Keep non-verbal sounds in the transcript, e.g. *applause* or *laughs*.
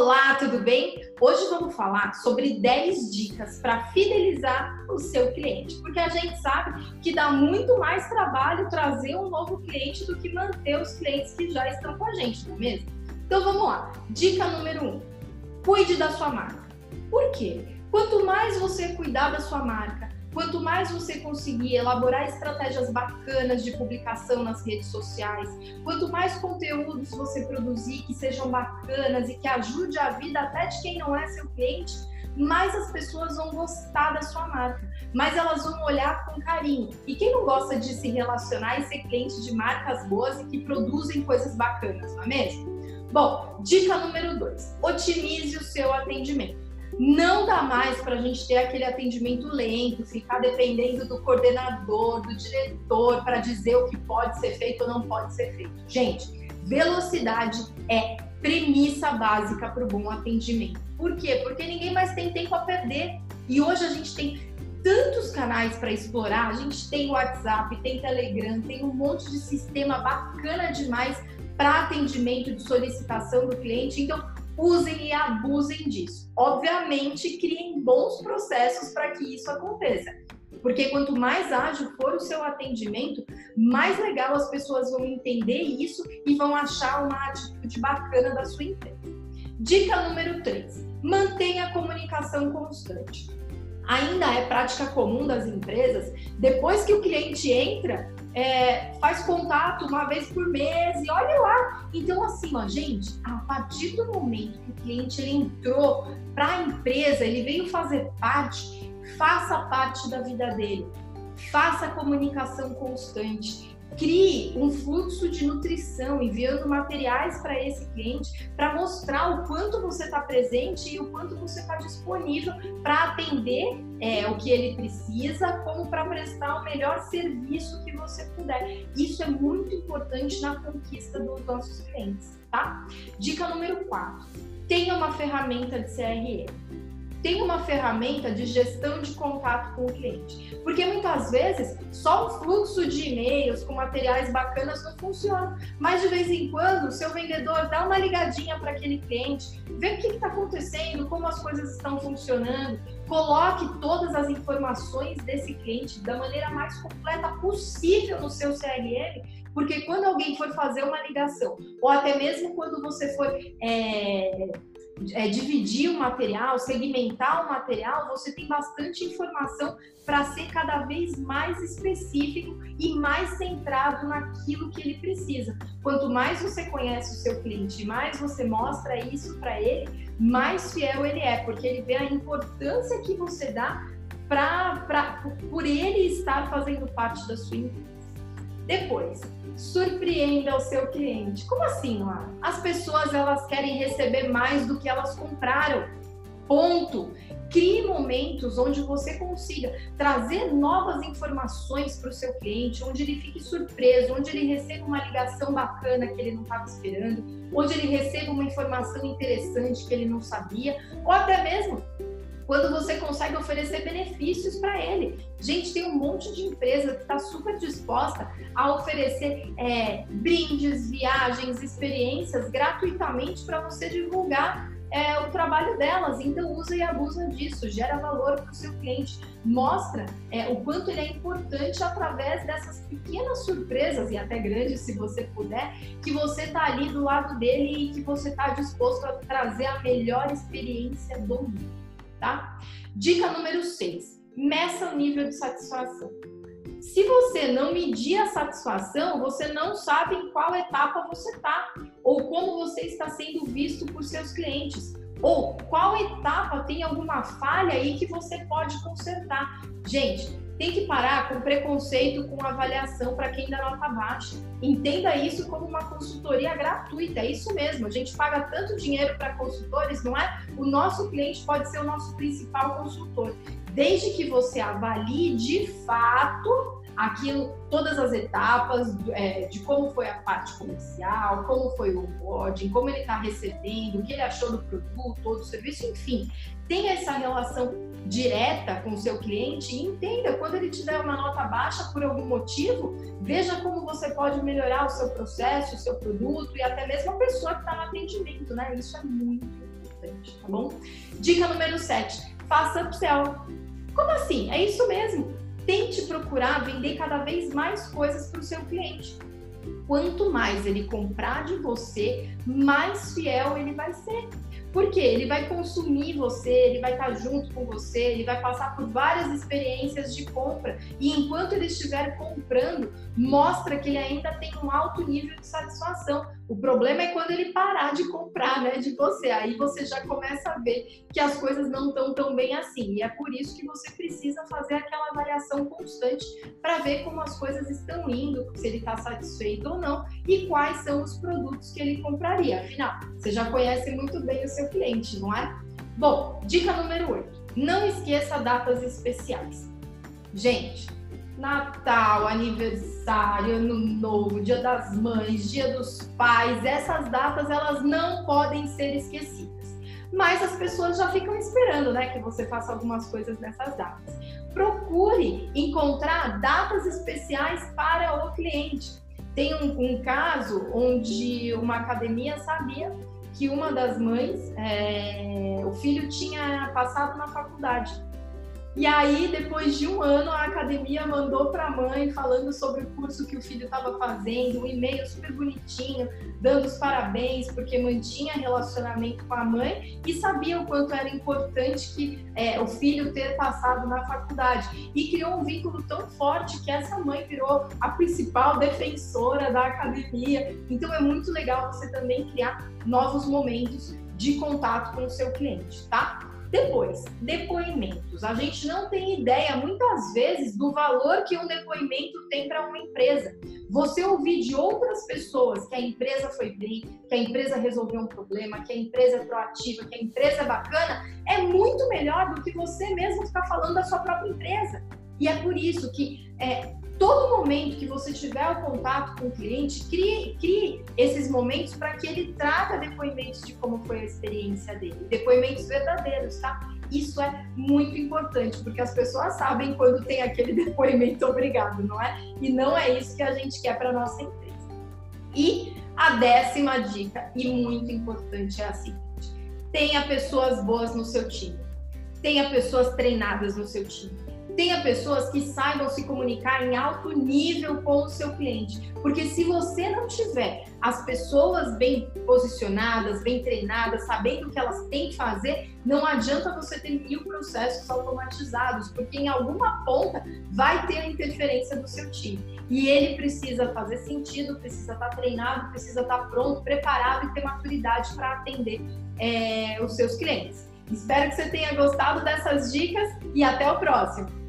Olá, tudo bem? Hoje vamos falar sobre 10 dicas para fidelizar o seu cliente, porque a gente sabe que dá muito mais trabalho trazer um novo cliente do que manter os clientes que já estão com a gente, não é mesmo? Então vamos lá. Dica número 1: um, cuide da sua marca. Por quê? Quanto mais você cuidar da sua marca, Quanto mais você conseguir elaborar estratégias bacanas de publicação nas redes sociais, quanto mais conteúdos você produzir que sejam bacanas e que ajude a vida até de quem não é seu cliente, mais as pessoas vão gostar da sua marca, mais elas vão olhar com carinho. E quem não gosta de se relacionar e ser cliente de marcas boas e que produzem coisas bacanas, não é mesmo? Bom, dica número dois: otimize o seu atendimento. Não dá mais para a gente ter aquele atendimento lento, ficar dependendo do coordenador, do diretor, para dizer o que pode ser feito ou não pode ser feito. Gente, velocidade é premissa básica para o bom atendimento. Por quê? Porque ninguém mais tem tempo a perder. E hoje a gente tem tantos canais para explorar. A gente tem WhatsApp, tem Telegram, tem um monte de sistema bacana demais para atendimento de solicitação do cliente. Então, usem e abusem disso. Obviamente, criem bons processos para que isso aconteça. Porque quanto mais ágil for o seu atendimento, mais legal as pessoas vão entender isso e vão achar uma atitude bacana da sua empresa. Dica número 3: mantenha a comunicação constante ainda é prática comum das empresas, depois que o cliente entra, é, faz contato uma vez por mês e olha lá. Então, assim, ó, gente, a partir do momento que o cliente ele entrou para a empresa, ele veio fazer parte, faça parte da vida dele. Faça comunicação constante crie um fluxo de nutrição, enviando materiais para esse cliente para mostrar o quanto você está presente e o quanto você está disponível para atender é, o que ele precisa, como para prestar o melhor serviço que você puder. Isso é muito importante na conquista dos nossos clientes, tá? Dica número 4. Tenha uma ferramenta de CRM tem uma ferramenta de gestão de contato com o cliente. Porque muitas vezes só o fluxo de e-mails com materiais bacanas não funciona. Mas de vez em quando o seu vendedor dá uma ligadinha para aquele cliente, vê o que está acontecendo, como as coisas estão funcionando, coloque todas as informações desse cliente da maneira mais completa possível no seu CRM porque quando alguém for fazer uma ligação, ou até mesmo quando você for é, é, dividir o material, segmentar o material, você tem bastante informação para ser cada vez mais específico e mais centrado naquilo que ele precisa. Quanto mais você conhece o seu cliente, mais você mostra isso para ele, mais fiel ele é, porque ele vê a importância que você dá pra, por ele estar fazendo parte da sua empresa. Depois, surpreenda o seu cliente. Como assim, Lara? As pessoas elas querem receber mais do que elas compraram. Ponto. Crie momentos onde você consiga trazer novas informações para o seu cliente, onde ele fique surpreso, onde ele receba uma ligação bacana que ele não estava esperando, onde ele receba uma informação interessante que ele não sabia, ou até mesmo quando você consegue oferecer benefícios para ele. Gente, tem um monte de empresa que está super disposta a oferecer é, brindes, viagens, experiências gratuitamente para você divulgar é, o trabalho delas. Então, usa e abusa disso, gera valor para o seu cliente, mostra é, o quanto ele é importante através dessas pequenas surpresas e até grandes, se você puder, que você está ali do lado dele e que você está disposto a trazer a melhor experiência do mundo tá? Dica número 6. Meça o nível de satisfação. Se você não medir a satisfação, você não sabe em qual etapa você está ou como você está sendo visto por seus clientes ou qual etapa tem alguma falha aí que você pode consertar. Gente, tem que parar com preconceito com avaliação para quem dá nota baixa. Entenda isso como uma consultoria gratuita, é isso mesmo. A gente paga tanto dinheiro para consultores, não é? O nosso cliente pode ser o nosso principal consultor, desde que você avalie de fato aquilo, todas as etapas é, de como foi a parte comercial, como foi o onboarding, como ele está recebendo, o que ele achou do produto ou do serviço, enfim, tenha essa relação direta com o seu cliente e entenda quando ele te der uma nota baixa por algum motivo, veja como você pode melhorar o seu processo, o seu produto e até mesmo a pessoa que está no atendimento, né? Isso é muito importante. tá bom? Dica número 7, faça upsell. Como assim? É isso mesmo. Tente procurar vender cada vez mais coisas para o seu cliente. Quanto mais ele comprar de você, mais fiel ele vai ser. Porque ele vai consumir você, ele vai estar junto com você, ele vai passar por várias experiências de compra. E enquanto ele estiver comprando, mostra que ele ainda tem um alto nível de satisfação. O problema é quando ele parar de comprar, né, de você. Aí você já começa a ver que as coisas não estão tão bem assim. E é por isso que você precisa fazer aquela avaliação constante para ver como as coisas estão indo, se ele está satisfeito ou não e quais são os produtos que ele compraria. Afinal, você já conhece muito bem o seu cliente, não é? Bom, dica número 8. Não esqueça datas especiais. Gente, Natal, aniversário, Ano Novo, Dia das Mães, Dia dos Pais, essas datas elas não podem ser esquecidas. Mas as pessoas já ficam esperando, né, que você faça algumas coisas nessas datas. Procure encontrar datas especiais para o cliente. Tem um, um caso onde uma academia sabia que uma das mães, é, o filho tinha passado na faculdade e aí, depois de um ano, a academia mandou para a mãe falando sobre o curso que o filho estava fazendo, um e-mail super bonitinho, dando os parabéns, porque mantinha relacionamento com a mãe e sabia o quanto era importante que é, o filho ter passado na faculdade. E criou um vínculo tão forte que essa mãe virou a principal defensora da academia. Então, é muito legal você também criar novos momentos de contato com o seu cliente, tá? Depois, depoimentos. A gente não tem ideia, muitas vezes, do valor que um depoimento tem para uma empresa. Você ouvir de outras pessoas que a empresa foi bem, que a empresa resolveu um problema, que a empresa é proativa, que a empresa é bacana, é muito melhor do que você mesmo ficar falando da sua própria empresa. E é por isso que é, todo momento que você tiver o contato com o cliente, crie, crie esses momentos para que ele traga depoimentos de como foi a experiência dele, depoimentos verdadeiros, tá? Isso é muito importante, porque as pessoas sabem quando tem aquele *laughs* depoimento obrigado, não é? E não é isso que a gente quer para nossa empresa. E a décima dica, e muito importante, é a seguinte: tenha pessoas boas no seu time, tenha pessoas treinadas no seu time tenha pessoas que saibam se comunicar em alto nível com o seu cliente. Porque se você não tiver as pessoas bem posicionadas, bem treinadas, sabendo o que elas têm que fazer, não adianta você ter mil processos automatizados, porque em alguma ponta vai ter a interferência do seu time. E ele precisa fazer sentido, precisa estar treinado, precisa estar pronto, preparado e ter maturidade para atender é, os seus clientes. Espero que você tenha gostado dessas dicas e até o próximo!